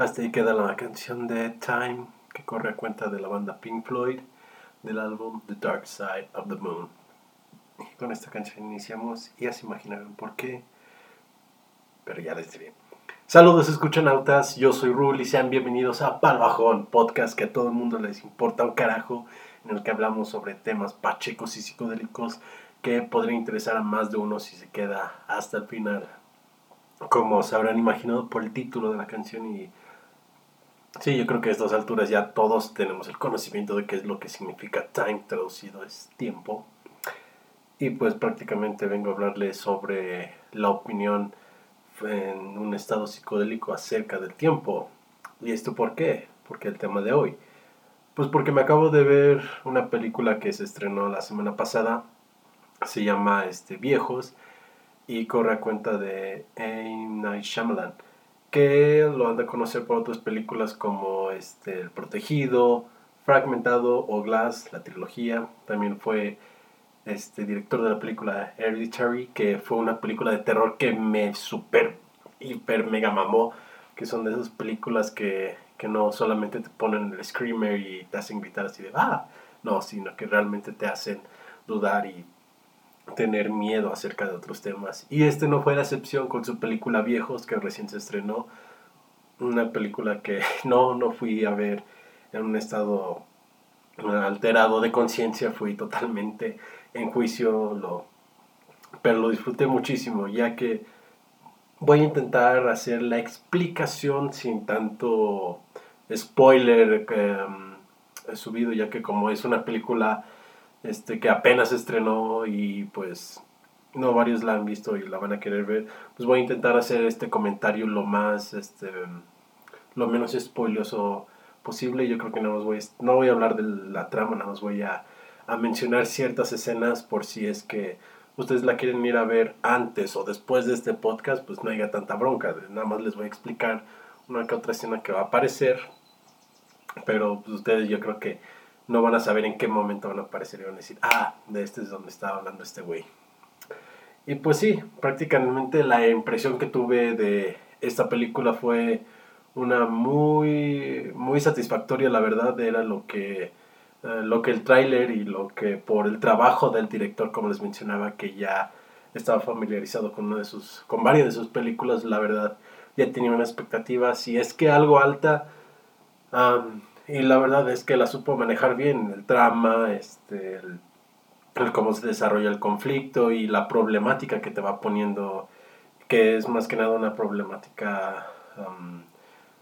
Hasta ahí queda la canción de Time que corre a cuenta de la banda Pink Floyd del álbum The Dark Side of the Moon. Con esta canción iniciamos y ya se imaginarán por qué, pero ya les diré. Saludos escuchanautas, yo soy Rul y sean bienvenidos a Palbajón, podcast que a todo el mundo les importa un carajo, en el que hablamos sobre temas pachecos y psicodélicos que podrían interesar a más de uno si se queda hasta el final. Como se habrán imaginado por el título de la canción y Sí, yo creo que a estas alturas ya todos tenemos el conocimiento de qué es lo que significa time traducido es tiempo. Y pues prácticamente vengo a hablarles sobre la opinión en un estado psicodélico acerca del tiempo. ¿Y esto por qué? Porque el tema de hoy. Pues porque me acabo de ver una película que se estrenó la semana pasada. Se llama este, Viejos y corre a cuenta de M. Night Shyamalan que lo han de conocer por otras películas como este, El Protegido, Fragmentado o Glass, la trilogía. También fue este, director de la película Hereditary, que fue una película de terror que me super, hiper, mega mamó, que son de esas películas que, que no solamente te ponen el screamer y te hacen gritar así de, ah, no, sino que realmente te hacen dudar y tener miedo acerca de otros temas. Y este no fue la excepción con su película Viejos, que recién se estrenó. Una película que no, no fui a ver en un estado alterado de conciencia, fui totalmente en juicio, lo, pero lo disfruté muchísimo, ya que voy a intentar hacer la explicación sin tanto spoiler um, subido, ya que como es una película este, que apenas estrenó y pues no varios la han visto y la van a querer ver, pues voy a intentar hacer este comentario lo más, este, lo menos spoiloso posible. Yo creo que no, voy, no voy a hablar de la trama, nada más voy a, a mencionar ciertas escenas por si es que ustedes la quieren ir a ver antes o después de este podcast, pues no haya tanta bronca. Nada más les voy a explicar una que otra escena que va a aparecer. Pero pues, ustedes yo creo que no van a saber en qué momento van a aparecer y van a decir, ah, de este es donde estaba hablando este güey. Y pues sí, prácticamente la impresión que tuve de esta película fue una muy, muy satisfactoria, la verdad, era lo que, eh, lo que el tráiler y lo que por el trabajo del director, como les mencionaba, que ya estaba familiarizado con, una de sus, con varias de sus películas, la verdad, ya tenía una expectativa, si es que algo alta, y la verdad es que la supo manejar bien, el trama, este, el, cómo se desarrolla el conflicto y la problemática que te va poniendo, que es más que nada una problemática,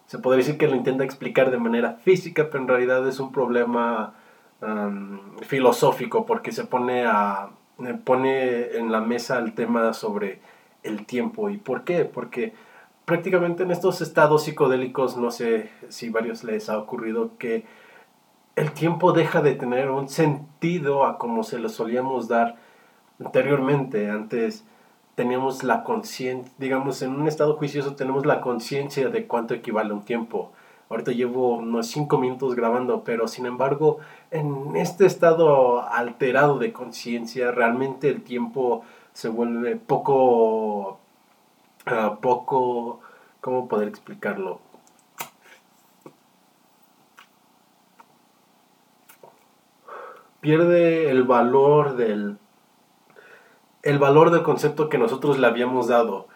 se podría decir que lo intenta explicar de manera física, pero en realidad es un problema um, filosófico porque se pone, a, pone en la mesa el tema sobre el tiempo. ¿Y por qué? Porque prácticamente en estos estados psicodélicos, no sé si varios les ha ocurrido que el tiempo deja de tener un sentido a como se lo solíamos dar anteriormente. Antes teníamos la conciencia, digamos, en un estado juicioso tenemos la conciencia de cuánto equivale un tiempo. Ahorita llevo unos 5 minutos grabando, pero sin embargo, en este estado alterado de conciencia, realmente el tiempo se vuelve poco poco, ¿cómo poder explicarlo? Pierde el valor del, el valor del concepto que nosotros le habíamos dado.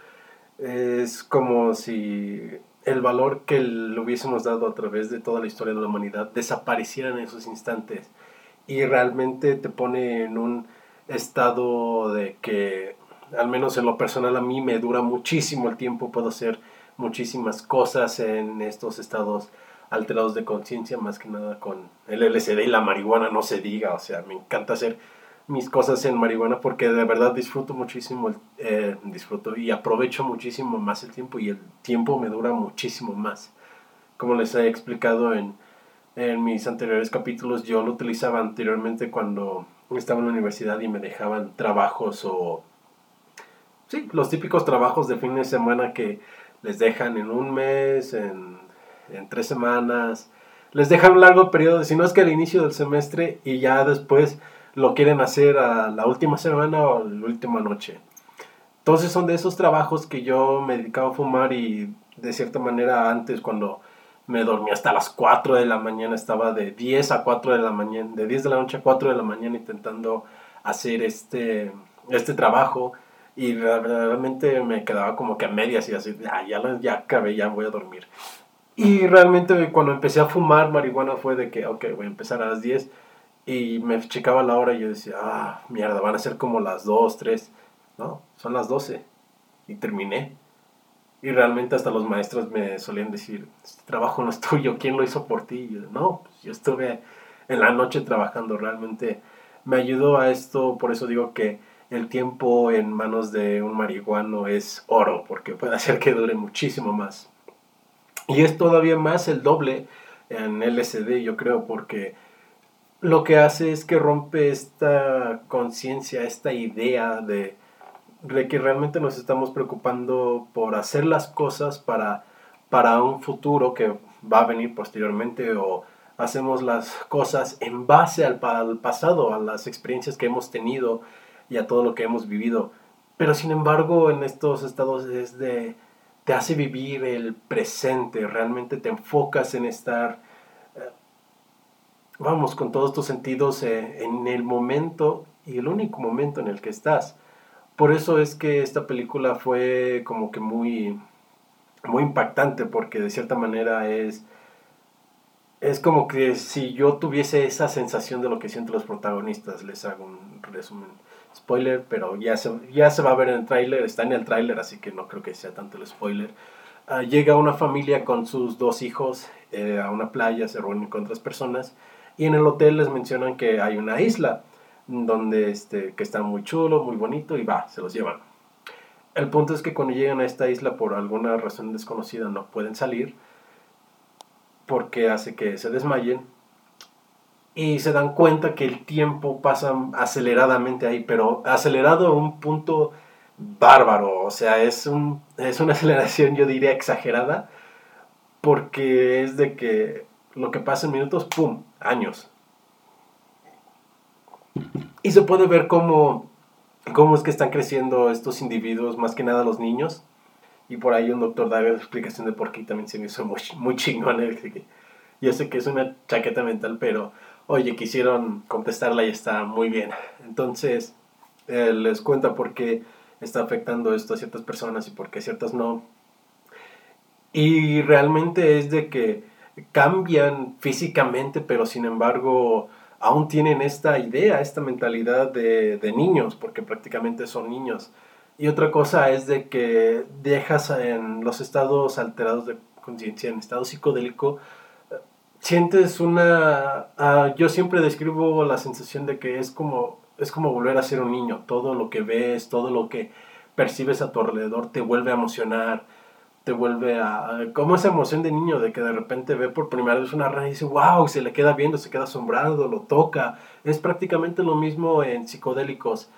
Es como si el valor que le hubiésemos dado a través de toda la historia de la humanidad desapareciera en esos instantes y realmente te pone en un estado de que al menos en lo personal a mí me dura muchísimo el tiempo, puedo hacer muchísimas cosas en estos estados alterados de conciencia, más que nada con el LSD y la marihuana, no se diga, o sea, me encanta hacer mis cosas en marihuana porque de verdad disfruto muchísimo, eh, disfruto y aprovecho muchísimo más el tiempo y el tiempo me dura muchísimo más. Como les he explicado en, en mis anteriores capítulos, yo lo utilizaba anteriormente cuando estaba en la universidad y me dejaban trabajos o sí, los típicos trabajos de fin de semana que les dejan en un mes, en, tres semanas, les dejan un largo periodo, si no es que al inicio del semestre y ya después lo quieren hacer a la última semana o la última noche. Entonces son de esos trabajos que yo me dedicaba a fumar y de cierta manera antes cuando me dormía hasta las 4 de la mañana, estaba de 10 a 4 de la mañana, de 10 de la noche a 4 de la mañana intentando hacer este, este trabajo y realmente me quedaba como que a medias y así, ah, ya, ya acabé, ya voy a dormir. Y realmente cuando empecé a fumar marihuana fue de que, ok, voy a empezar a las 10 y me checaba la hora y yo decía, ah, mierda, van a ser como las 2, 3. No, son las 12. Y terminé. Y realmente hasta los maestros me solían decir, este trabajo no es tuyo, ¿quién lo hizo por ti? yo, no, pues yo estuve en la noche trabajando, realmente me ayudó a esto, por eso digo que el tiempo en manos de un marihuano es oro, porque puede hacer que dure muchísimo más. Y es todavía más el doble en LSD, yo creo, porque lo que hace es que rompe esta conciencia, esta idea de de que realmente nos estamos preocupando por hacer las cosas para, para un futuro que va a venir posteriormente o hacemos las cosas en base al, al, pasado, a las experiencias que hemos tenido y a todo lo que hemos vivido. Pero sin embargo en estos estados es de, te hace vivir el presente, realmente te enfocas en estar, eh, vamos, con todos tus sentidos eh, en el momento y el único momento en el que estás. Por eso es que esta película fue como que muy, muy impactante, porque de cierta manera es, es como que si yo tuviese esa sensación de lo que sienten los protagonistas, les hago un resumen. Spoiler, pero ya se, ya se va a ver en el tráiler, está en el tráiler, así que no creo que sea tanto el spoiler. Uh, llega una familia con sus dos hijos eh, a una playa, se reúnen con otras personas y en el hotel les mencionan que hay una isla donde este, que está muy chulo, muy bonito y va, se los llevan. El punto es que cuando llegan a esta isla por alguna razón desconocida no pueden salir porque hace que se desmayen y se dan cuenta que el tiempo pasa aceleradamente ahí, pero acelerado a un punto bárbaro, o sea, es, un, es una aceleración yo diría exagerada porque es de que lo que pasa en minutos, ¡pum!, años. Y se puede ver cómo, cómo es que están creciendo estos individuos, más que nada los niños. Y por ahí un doctor da la explicación de por qué también se me hizo muy, muy chingón. Yo sé que es una chaqueta mental, pero oye, quisieron contestarla y está muy bien. Entonces, eh, les cuenta por qué está afectando esto a ciertas personas y por qué ciertas no. Y realmente es de que cambian físicamente, pero sin embargo aún tienen esta idea, esta mentalidad de, de, niños, porque prácticamente son niños. Y otra cosa es de que dejas en los estados alterados de conciencia, en estado psicodélico, sientes una... Uh, yo siempre describo la sensación de que es como, es como volver a ser un niño. Todo lo que ves, todo lo que percibes a tu alrededor te vuelve a emocionar te vuelve a... como esa emoción de niño de que de repente ve por primera vez una rana y dice, wow, se le queda viendo, se queda asombrado, lo toca. Es prácticamente lo mismo en psicodélicos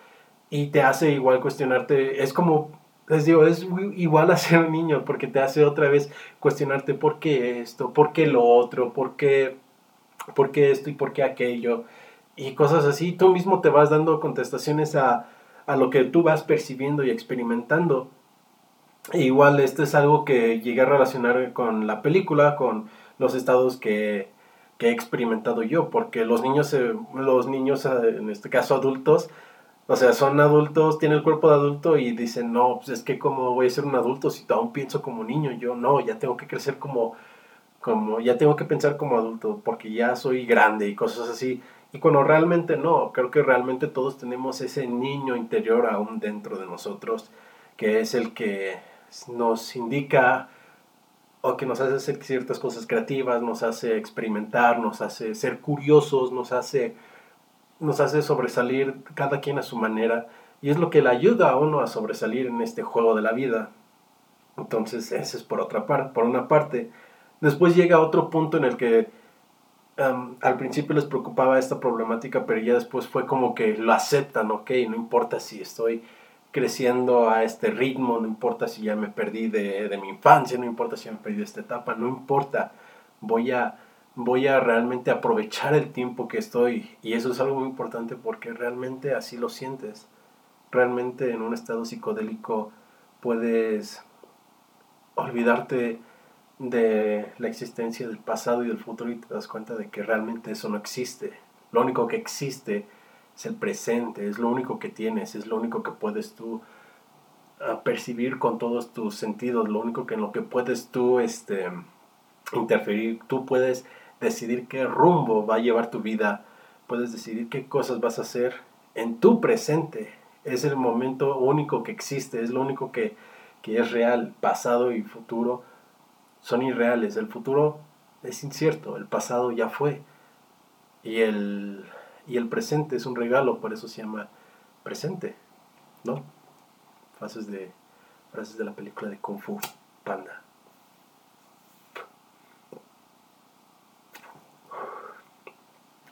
y te hace igual cuestionarte, es como, les digo, es igual a ser un niño porque te hace otra vez cuestionarte por qué esto, por qué lo otro, por qué, por qué esto y por qué aquello y cosas así. Tú mismo te vas dando contestaciones a, a lo que tú vas percibiendo y experimentando igual esto es algo que llegué a relacionar con la película, con los estados que, que he experimentado yo, porque los niños, los niños, en este caso adultos, o sea, son adultos, tienen el cuerpo de adulto y dicen, no, pues es que como voy a ser un adulto si aún pienso como niño, yo no, ya tengo que crecer como, como, ya tengo que pensar como adulto, porque ya soy grande y cosas así. Y cuando realmente no, creo que realmente todos tenemos ese niño interior aún dentro de nosotros, que es el que nos indica o que nos hace hacer ciertas cosas creativas, nos hace experimentar, nos hace ser curiosos, nos hace, nos hace sobresalir cada quien a su manera y es lo que le ayuda a uno a sobresalir en este juego de la vida. Entonces, ese es por otra parte, por una parte. Después llega otro punto en el que al principio les preocupaba esta problemática, pero ya después fue como que lo aceptan, ok, no importa si estoy creciendo a este ritmo, no importa si ya me perdí de, de, mi infancia, no importa si me perdí de esta etapa, no importa, voy a, voy a realmente aprovechar el tiempo que estoy. Y eso es algo muy importante porque realmente así lo sientes. Realmente en un estado psicodélico puedes olvidarte de la existencia del pasado y del futuro y te das cuenta de que realmente eso no existe. Lo único que existe es el presente, es lo único que tienes, es lo único que puedes tú ah, percibir con todos tus sentidos, lo único que en lo que puedes tú este, interferir, tú puedes decidir qué rumbo va a llevar tu vida, puedes decidir qué cosas vas a hacer en tu presente. Es el momento único que existe, es lo único que, que es real, pasado y futuro son irreales, el futuro es incierto, el pasado ya fue y el, y el presente es un regalo, por eso se llama presente, ¿no? Frases de, frases de la película de Kung Fu Panda.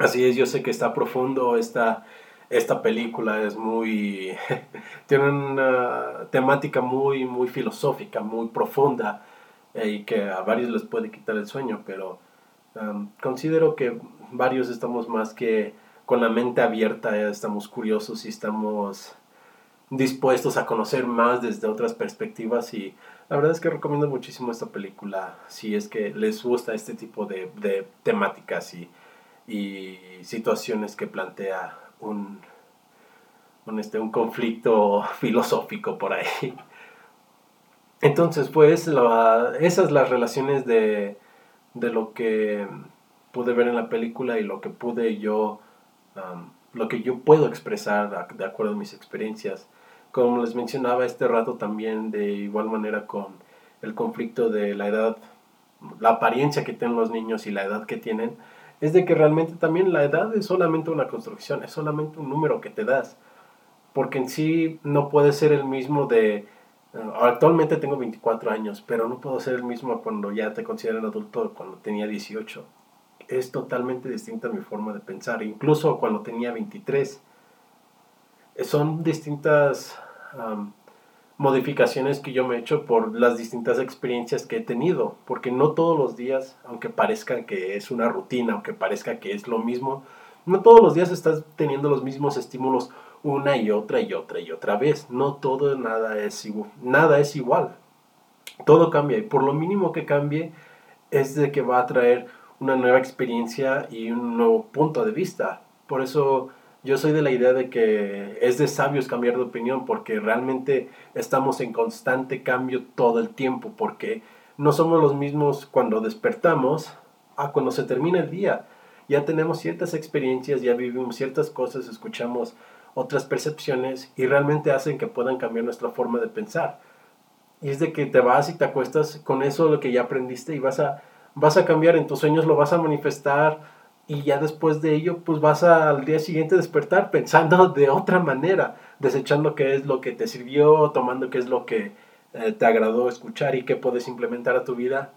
Así es, yo sé que está profundo esta, esta película, es muy... tiene una temática muy, muy filosófica, muy profunda eh, y que a varios les puede quitar el sueño, pero considero que varios estamos más que con la mente abierta, estamos curiosos y estamos dispuestos a conocer más desde otras perspectivas y la verdad es que recomiendo muchísimo esta película si es que les gusta este tipo de, de temáticas y y situaciones que plantea un, este, un conflicto filosófico por ahí. Entonces, pues, la, esas las relaciones de, de, lo que pude ver en la película y lo que pude yo, lo que yo puedo expresar de acuerdo a mis experiencias. Como les mencionaba este rato también, de igual manera con el conflicto de la edad, la apariencia que tienen los niños y la edad que tienen, es de que realmente también la edad es solamente una construcción, es solamente un número que te das. Porque en sí no puede ser el mismo de... Eh, actualmente tengo 24 años, pero no puedo ser el mismo cuando ya te consideran adulto cuando tenía 18. Es totalmente distinta mi forma de pensar, incluso cuando tenía 23. Son distintas modificaciones que yo me he hecho por las distintas experiencias que he tenido, porque no todos los días, aunque parezca que es una rutina, aunque parezca que es lo mismo, no todos los días estás teniendo los mismos estímulos una y otra y otra y otra vez. No todo nada es igual, nada es igual. Todo cambia y por lo mínimo que cambie es de que va a traer una nueva experiencia y un nuevo punto de vista. Por eso yo soy de la idea de que es de sabios cambiar de opinión porque realmente estamos en constante cambio todo el tiempo porque no somos los mismos cuando despertamos a cuando se termina el día. Ya tenemos ciertas experiencias, ya vivimos ciertas cosas, escuchamos otras percepciones y realmente hacen que puedan cambiar nuestra forma de pensar. Y es de que te vas y te acuestas con eso lo que ya aprendiste y vas a, vas a cambiar en tus sueños, lo vas a manifestar y ya después de ello pues vas al día siguiente despertar pensando de otra manera, desechando qué es lo que te sirvió, tomando qué es lo que eh, te agradó escuchar y qué puedes implementar a tu vida.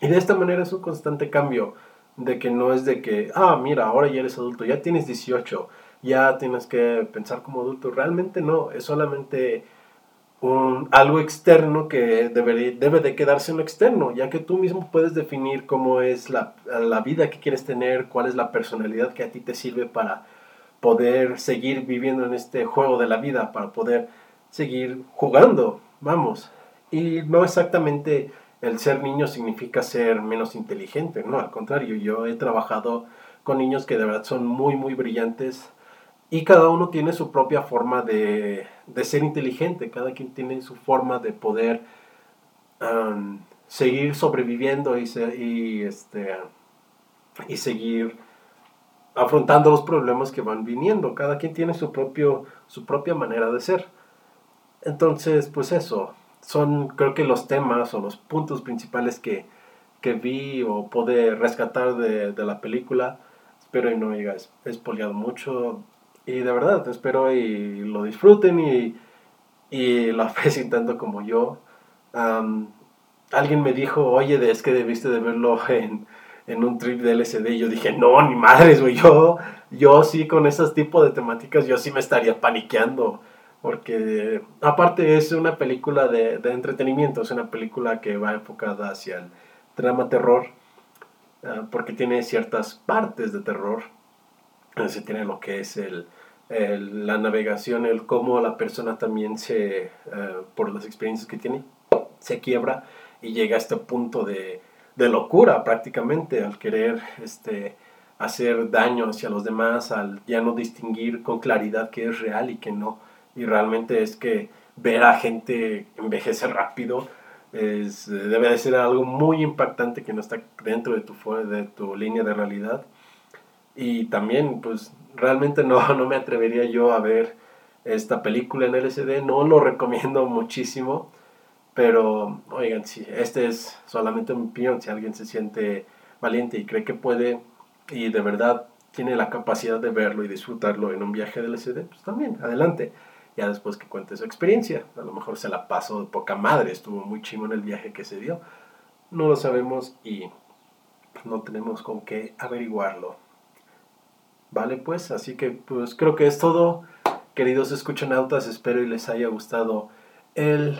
Y de esta manera es un constante cambio, de que no es de que, ah, mira, ahora ya eres adulto, ya tienes 18, ya tienes que pensar como adulto. Realmente no, es solamente un, algo externo que debe, de quedarse en lo externo, ya que tú mismo puedes definir cómo es la, la, vida que quieres tener, cuál es la personalidad que a ti te sirve para poder seguir viviendo en este juego de la vida, para poder seguir jugando, vamos. Y no exactamente el ser niño significa ser menos inteligente, no, al contrario, yo he trabajado con niños que de verdad son muy, muy brillantes, y cada uno tiene su propia forma de, ser inteligente, cada quien tiene su forma de poder seguir sobreviviendo y, y, este, y seguir afrontando los problemas que van viniendo. Cada quien tiene su, propio, su propia manera de ser. Entonces, pues eso, son creo que los temas o los puntos principales que, que vi o pude rescatar de, de la película. Espero y no haya espoliado mucho. Y de verdad, espero y lo disfruten y, y lo aprecien tanto como yo. alguien me dijo, oye, es que debiste de verlo en, en un trip de LSD. Y yo dije, no, ni madres, güey. Yo, yo sí, con esos tipos de temáticas, yo sí me estaría paniqueando. Porque aparte es una película de, de entretenimiento, es una película que va enfocada hacia el drama terror. ah, porque tiene ciertas partes de terror. Se tiene lo que es el, la navegación, el cómo la persona también se, ah, por las experiencias que tiene, se quiebra y llega a este punto de, de locura prácticamente al querer este, hacer daño hacia los demás, al ya no distinguir con claridad qué es real y qué no. Y realmente es que ver a gente envejecer rápido es, eh, debe de ser algo muy impactante que no está dentro de tu, de tu línea de realidad. Y también, pues, realmente no, no me atrevería yo a ver esta película en LCD, no lo recomiendo muchísimo, pero, oigan, sí, este es solamente mi opinión, si alguien se siente valiente y cree que puede y de verdad tiene la capacidad de verlo y disfrutarlo en un viaje de LCD, pues también, adelante. Ya después que cuente su experiencia, a lo mejor se la pasó de poca madre, estuvo muy chimo en el viaje que se dio. No lo sabemos y no tenemos con qué averiguarlo. Vale, pues, así que pues creo que es todo. Queridos escuchanautas, espero y les haya gustado el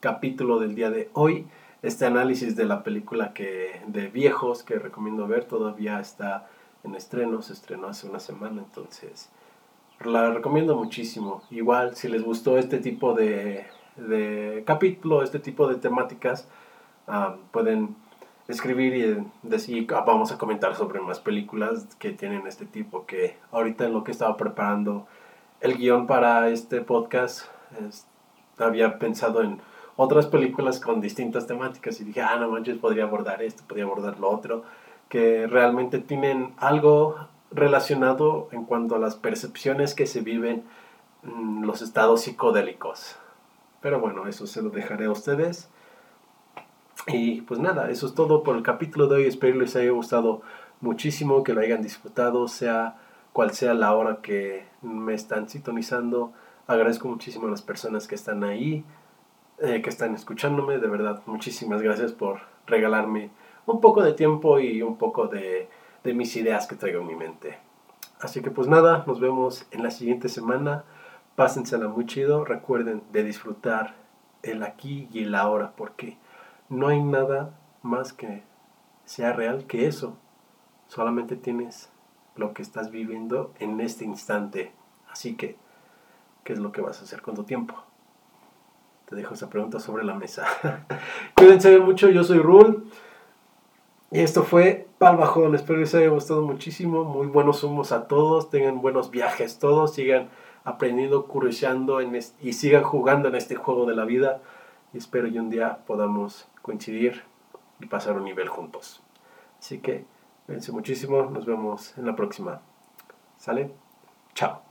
capítulo del día de hoy. Este análisis de la película que, de viejos que recomiendo ver todavía está en estreno, se estrenó hace una semana, entonces la recomiendo muchísimo. Igual, si les gustó este tipo de, de capítulo, este tipo de temáticas, ah, pueden escribir y decir, ah, vamos a comentar sobre más películas que tienen este tipo, que ahorita en lo que estaba preparando el guion para este podcast, es- había pensado en otras películas con distintas temáticas y dije, ah, no manches, podría abordar esto, podría abordar lo otro, que realmente tienen algo relacionado en cuanto a las percepciones que se viven en los estados psicodélicos. Pero bueno, eso se lo dejaré a ustedes. Y pues nada, eso es todo por el capítulo de hoy. Espero les haya gustado muchísimo, que lo hayan disfrutado, sea cual sea la hora que me están sintonizando. Agradezco muchísimo a las personas que están ahí, eh, que están escuchándome. De verdad, muchísimas gracias por regalarme un poco de tiempo y un poco de, de mis ideas que traigo en mi mente. Así que pues nada, nos vemos en la siguiente semana. Pásensela muy chido. Recuerden de disfrutar el aquí y el ahora, porque no hay nada más que sea real que eso. Solamente tienes lo que estás viviendo en este instante. Así que, ¿qué es lo que vas a hacer con tu tiempo? Te dejo esa pregunta sobre la mesa. Cuídense mucho, yo soy Rul. Y esto fue Pal Bajón. Espero les haya gustado muchísimo. Muy buenos humos a todos. Tengan buenos viajes todos. Sigan aprendiendo, curioseando y sigan jugando en este juego de la vida. Y espero que un día podamos coincidir y pasar un nivel juntos. Así que, cuídense muchísimo. Nos vemos en la próxima. ¿Sale? Chao.